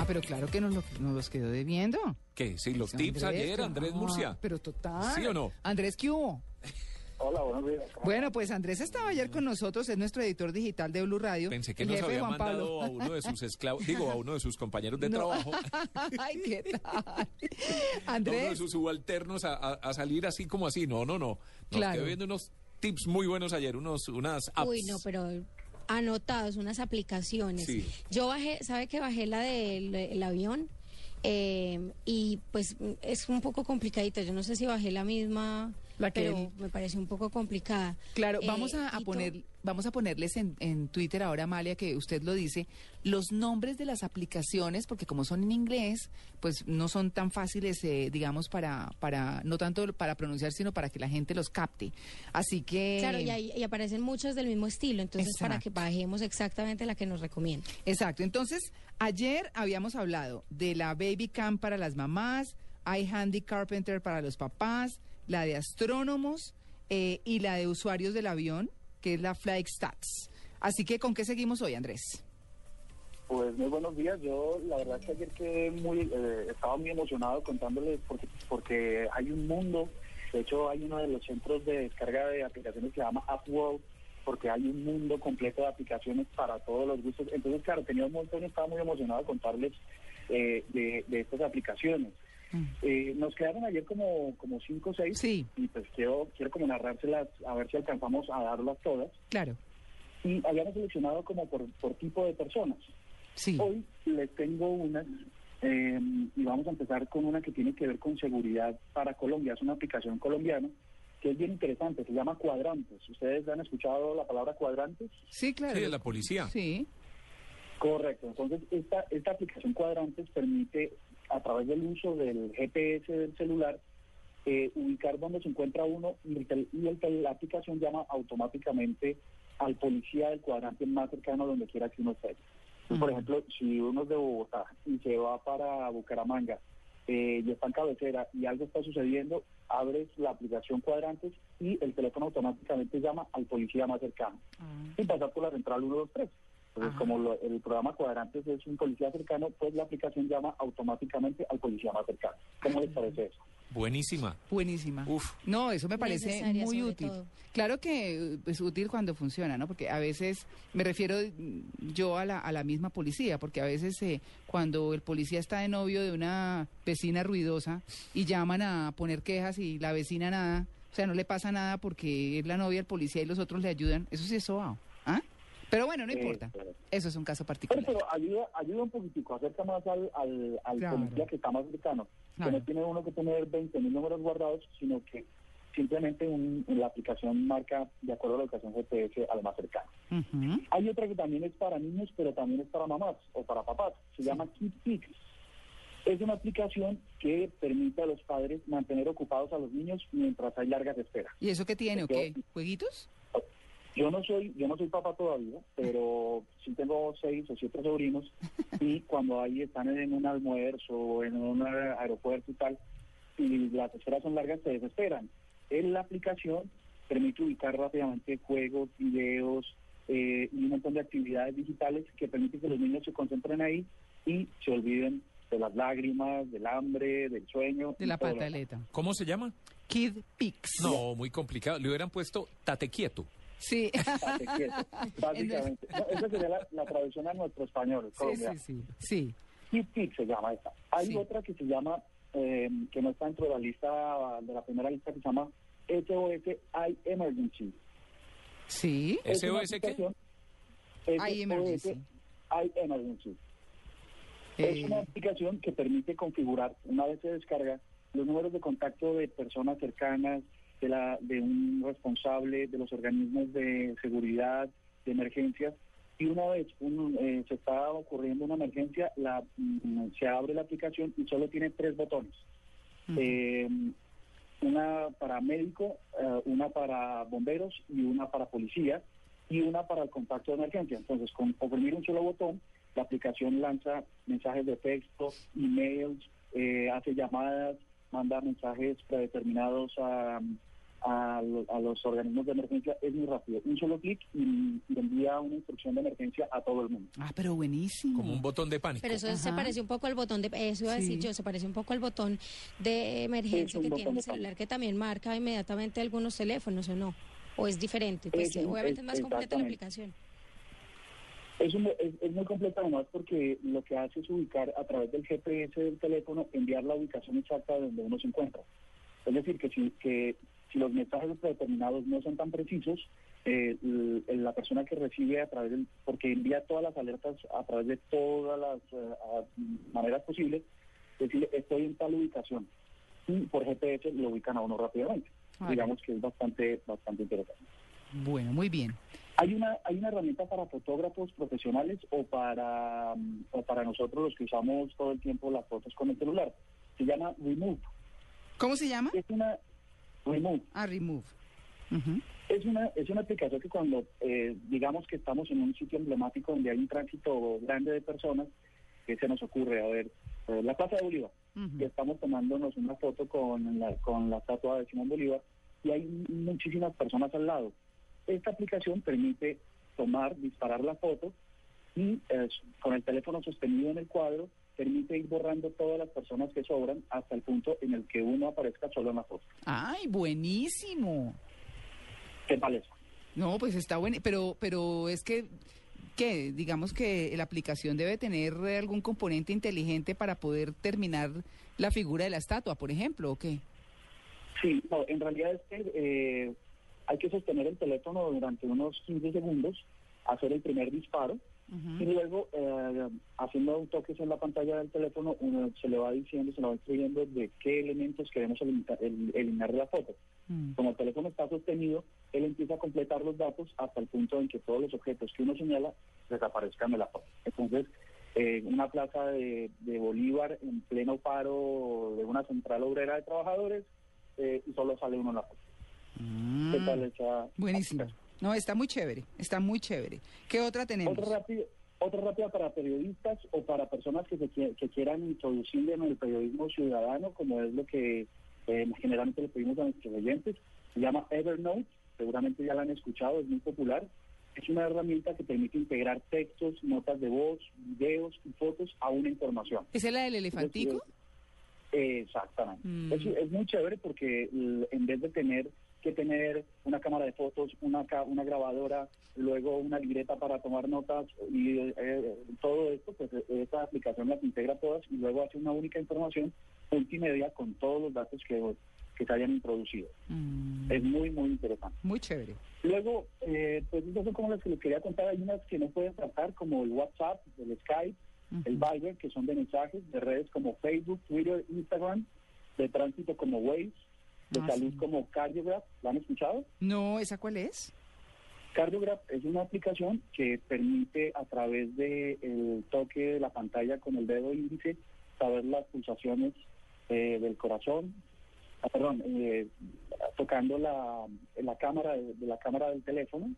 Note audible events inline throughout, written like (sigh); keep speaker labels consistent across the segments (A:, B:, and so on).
A: Ah, pero claro que nos, lo- nos los quedó debiendo.
B: ¿Qué? Sí, los
A: Andrés,
B: tips ayer, Andrés
A: ah,
B: Murcia.
A: Pero total.
B: ¿Sí o no?
A: Andrés, ¿qué hubo?
C: Hola, buenos días.
A: Bueno, pues Andrés estaba ayer con nosotros, es nuestro editor digital de Blue Radio.
B: Pensé que nos
A: jefe
B: había
A: Juan
B: mandado
A: Pablo.
B: a uno de sus esclavos, (laughs) digo, a uno de sus compañeros de
A: No.
B: trabajo, (laughs)
A: Ay, ¿qué tal?
B: a uno de
A: Andrés,
B: sus subalternos a, a- a salir así como así. No, no, no. Nos
A: Claro.
B: quedó viendo unos tips muy buenos ayer, unos, unas apps.
D: Uy, no, pero anotados, unas aplicaciones.
B: Sí.
D: Yo bajé, ¿sabe que bajé la del el avión? Eh, y pues es un poco complicadita. Yo no sé si bajé la misma,
A: La que
D: pero
A: él-
D: me parece un poco complicada.
A: claro,
D: Eh,
A: vamos a, poner, vamos a ponerles en, en Twitter ahora, Amalia, que usted lo dice, los nombres de las aplicaciones, porque como son en inglés, pues no son tan fáciles, eh, digamos, para, para, no tanto para pronunciar, sino para que la gente los capte. Así que...
D: Claro, y, ahí- y aparecen muchas del mismo estilo, entonces para que bajemos exactamente la que nos recomienda.
A: Exacto. Entonces, ayer habíamos hablado de la Baby Cam para las mamás, iHandy Carpenter para los papás, la de astrónomos eh, y la de usuarios del avión, que es la Flight Stats. Así que, ¿con qué seguimos hoy, Andrés?
C: Pues muy buenos días. Yo la verdad que ayer quedé muy, eh, estaba muy emocionado contándoles porque, porque hay un mundo. De hecho, hay uno de los centros de descarga de aplicaciones que se llama AppWorld porque hay un mundo completo de aplicaciones para todos los gustos. Entonces, claro, tenía un montón estaba muy emocionado contarles eh, de, de estas aplicaciones. Eh, nos quedaron ayer como, como cinco o seis
A: Sí.
C: y pues quiero, quiero como narrárselas a ver si alcanzamos a darlas todas.
A: Claro.
C: Y habíamos seleccionado como por, por tipo de personas.
A: Sí.
C: Hoy les tengo unas eh, y vamos a empezar con una que tiene que ver con seguridad para Colombia. Es una aplicación colombiana que es bien interesante, se llama Cuadrantes. ¿Ustedes han escuchado la palabra Cuadrantes?
A: Sí, claro.
B: Sí, de la policía.
A: Sí.
C: Correcto. Entonces, esta, esta aplicación Cuadrantes permite, a través del uso del GPS del celular, eh, ubicar dónde se encuentra uno y, el y el la aplicación llama automáticamente al policía del cuadrante más cercano donde quiera que uno esté. Por ejemplo, si uno es de Bogotá y se va para Bucaramanga eh, y está en cabecera y algo está sucediendo, abres la aplicación Cuadrantes y el teléfono automáticamente llama al policía más cercano
A: Ah.
C: sin pasar por la central 123. Entonces,
A: Ajá.
C: como lo- el programa Cuadrantes es un policía cercano, pues la aplicación llama automáticamente al policía más cercano. ¿Cómo les parece eso?
B: Buenísima.
A: Buenísima.
B: Uf.
A: No, eso me parece
D: Necesaria,
A: muy útil.
D: todo.
A: Claro que es útil cuando funciona, ¿no? Porque a veces, me refiero mm, yo a la, a la misma policía, porque a veces eh, cuando el policía está de novio de una vecina ruidosa y llaman a poner quejas y la vecina nada, o sea, no le pasa nada porque es la novia del policía y los otros le ayudan, eso sí es sobao. Pero bueno, no
C: Eh,
A: importa.
C: pero-
A: Eso es un caso particular.
C: pero ayuda, ayuda un poquitico, acerca más al, al, al
A: Claro.
C: policía que está más cercano.
A: Claro.
C: Que no tiene uno que tener 20 mil números guardados, sino que simplemente un- la aplicación marca de acuerdo a la ubicación GPS al más cercano.
A: Ujú.
C: Hay otra que también es para niños, pero también es para mamás o para papás. Se llama KidPix. Es una aplicación que permite a los padres mantener ocupados a los niños mientras hay largas esperas.
A: ¿Y eso qué tiene o qué? ¿Jueguitos?
C: Yo no soy, yo no soy papá todavía, pero sí tengo seis o siete sobrinos (laughs) y cuando ahí están en un almuerzo o en un aeropuerto y tal, y las esperas son largas, se desesperan. En la aplicación permite ubicar rápidamente juegos, videos eh, y un montón de actividades digitales que permiten que los niños se concentren ahí y se olviden de las lágrimas, del hambre, del sueño.
A: De la pataleta.
B: ¿Cómo se llama?
A: Kid Pix.
B: No, muy complicado. Le hubieran puesto tate quieto.
A: Sí. (laughs)
C: Básicamente. No, esa sería la, la traducción a nuestro español.
A: sí, sí, sí. Sí.
C: Se llama esta. Hay
A: Sí.
C: otra que se llama, eh, que no está dentro de la lista, de la primera lista, que se llama SOS I Emergency.
A: Sí.
C: Es
B: ¿SOS qué?
A: I Emergency.
C: I Emergency. Es
A: Eh,
C: una aplicación que permite configurar, una vez se descarga, los números de contacto de personas cercanas, de, la, de un responsable, de los organismos de seguridad, de emergencias. Y una vez un, eh, se está ocurriendo una emergencia, la, mm, se abre la aplicación y solo tiene tres botones. Eh, una para médico, eh, una para bomberos y una para policía y una para el contacto de emergencia. Entonces, con oprimir un solo botón, la aplicación lanza mensajes de texto, emails, eh, hace llamadas, manda mensajes predeterminados a, a, lo- a los organismos de emergencia es muy rápido. Un solo clic y, y envía una instrucción de emergencia a todo el mundo.
A: Ah, pero buenísimo.
B: Como un botón de pánico.
D: Pero eso se parece un poco al botón de, eso iba a decir yo, se parece un poco al botón de emergencia que tiene el celular que también marca inmediatamente algunos teléfonos o no, o es diferente, pues
C: Es un-
D: obviamente
C: es-
D: es más completa la aplicación.
C: Es, un- es, es muy completo además porque lo que hace es ubicar a través del GPS del teléfono, enviar la ubicación exacta de donde uno se encuentra. Es decir, que si, que si los mensajes predeterminados no son tan precisos, eh, la persona que recibe a través del, porque envía todas las alertas a través de todas las a- maneras posibles, decirle estoy en tal ubicación. Y por GPS lo ubican a uno rápidamente.
A: Vale.
C: Digamos que es bastante, bastante interesante.
A: Bueno, muy bien.
C: Hay una hay una herramienta para fotógrafos profesionales o para mm, o para nosotros los que usamos todo el tiempo las fotos con el celular. Se llama Remove.
A: ¿Cómo se llama?
C: Es una Remove.
A: Ah, Remove.
C: Es una es una aplicación que cuando eh, digamos que estamos en un sitio emblemático donde hay un tránsito grande de personas, que se nos ocurre? A ver, eh, la Plaza de Bolívar.
A: Ujú.
C: y estamos tomándonos una foto con la, con la estatua de Simón Bolívar y hay muchísimas personas al lado. Esta aplicación permite tomar, disparar la foto y eh, con el teléfono sostenido en el cuadro permite ir borrando todas las personas que sobran hasta el punto en el que uno aparezca solo en la foto.
A: Ay, buenísimo.
C: ¿Qué tal eso?
A: No, pues está bueno, pero, pero es que, que digamos que la aplicación debe tener algún componente inteligente para poder terminar la figura de la estatua, por ejemplo, ¿o qué?
C: Sí, no, en realidad es que eh, hay que sostener el teléfono durante unos 15 segundos, hacer el primer disparo Y luego, eh, haciendo un toque en la pantalla del teléfono, uno se le va diciendo, se le va escribiendo de qué elementos queremos eliminar, el- eliminar de la foto.
A: Mm.
C: Como el teléfono está sostenido, él empieza a completar los datos hasta el punto en que todos los objetos que uno señala desaparezcan de la foto. Entonces, eh, una plaza de, de Bolívar en pleno paro de una central obrera de trabajadores eh, y solo sale uno en la foto. ¿Qué
A: Mm.
C: tal esa
A: Buenísimo.
C: aplicación?
A: No, está muy chévere, está muy chévere. ¿Qué otra tenemos?
C: Otra rápida, otra rápida para periodistas o para personas que, se que quieran introducir en el periodismo ciudadano, como es lo que eh, generalmente le pedimos a nuestros oyentes. Se llama Evernote, seguramente ya la han escuchado, es muy popular. Es una herramienta que permite integrar textos, notas de voz, videos y fotos a una información.
A: ¿Esa es la del elefantico?
C: Exactamente.
A: Mm.
C: Es, es muy chévere porque en vez de tener que tener una cámara de fotos, una, una grabadora, luego una libreta para tomar notas y eh, eh, todo esto, pues eh, esta aplicación las integra todas y luego hace una única información multimedia con todos los datos que, que se hayan introducido.
A: Mm.
C: Es muy, muy interesante.
A: Muy chévere.
C: Luego, eh, pues esas son como las que les quería contar. Hay unas que no pueden tratar, como el WhatsApp, el Skype, el. Viber, que son de mensajes, de redes como Facebook, Twitter, Instagram, de tránsito como Waze, de
A: Ah,
C: salud
A: sí.
C: como Cardiograph. ¿La han escuchado?
A: No, ¿esa cuál es?
C: Cardiograph es una aplicación que permite a través del toque de la pantalla con el dedo índice saber las pulsaciones eh, del corazón, ah, perdón, eh, tocando la, la cámara de, de la cámara del teléfono,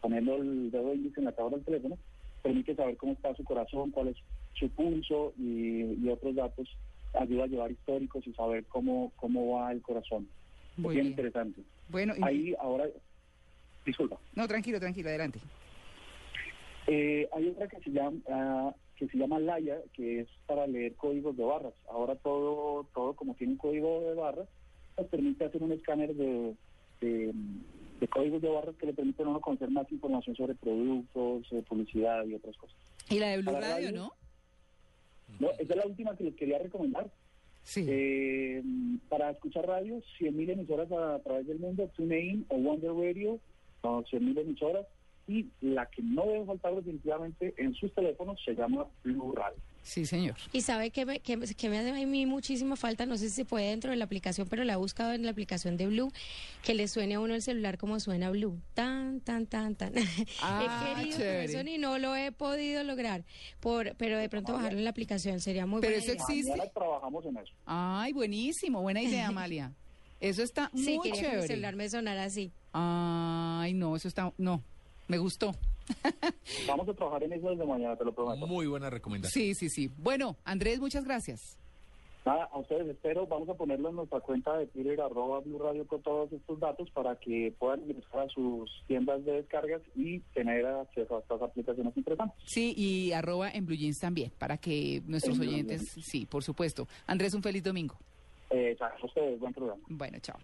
C: poniendo el dedo índice en la cámara del teléfono, permite saber cómo está su corazón, cuál es su pulso y, y otros datos. Ayuda a llevar históricos y saber cómo, cómo va el corazón. Es
A: Muy
C: bien
A: bien.
C: interesante.
A: Bueno, y-
C: Ahí ahora, disculpa.
A: no, tranquilo, tranquilo, adelante.
C: Eh, hay otra que se llama ah, que se llama Laia, que es para leer códigos de barras. Ahora todo todo como tiene un código de barras, nos permite hacer un escáner de, de, de códigos de barras que le permiten a uno conocer más información sobre productos, eh, publicidad y otras cosas.
A: Y la de Blue Radio,
C: radio.
A: ¿no?
C: No, esa es la última que les quería recomendar.
A: Sí.
C: Eh, para escuchar radio, 100.000 emisoras a, través del mundo, TuneIn o Wonder Radio, son 100.000 emisoras. Y la que no debe faltar definitivamente en sus teléfonos se llama Blue Radio.
A: Sí, señor.
D: Y sabe que me, que, que me hace a mí muchísima falta, no sé si se puede dentro de la aplicación, pero la he buscado en la aplicación de Blue, que le suene a uno el celular como suena Blue. Tan, tan, tan, tan. (laughs)
A: Ah,
D: he querido
A: chévere.
D: y no lo he podido lograr. Por, pero de pronto bajarlo en la aplicación sería muy
A: Pero
D: buena
A: eso
D: idea.
A: existe.
C: Mañana trabajamos en eso.
A: Ay, buenísimo, buena idea, (laughs) Amalia. Eso está
D: Sí,
A: muy
D: quería que mi
A: chévere.
D: celular me sonara así.
A: Ay, no, eso está, no, me gustó. (laughs)
C: Vamos a trabajar en eso desde mañana, te lo prometo.
B: Muy buena recomendación.
A: Sí, sí, sí. Bueno, Andrés, muchas gracias.
C: Nada, a ustedes espero, vamos a ponerlo en nuestra cuenta de Twitter, arroba Blue Radio con todos estos datos para que puedan ingresar a sus tiendas de descargas y tener acceso a estas aplicaciones interesantes.
A: Sí, y arroba en Blue Jeans también, para que nuestros
C: En
A: oyentes, sí, por supuesto. Andrés, un feliz domingo.
C: Eh, a ustedes, buen programa.
A: Bueno, chao.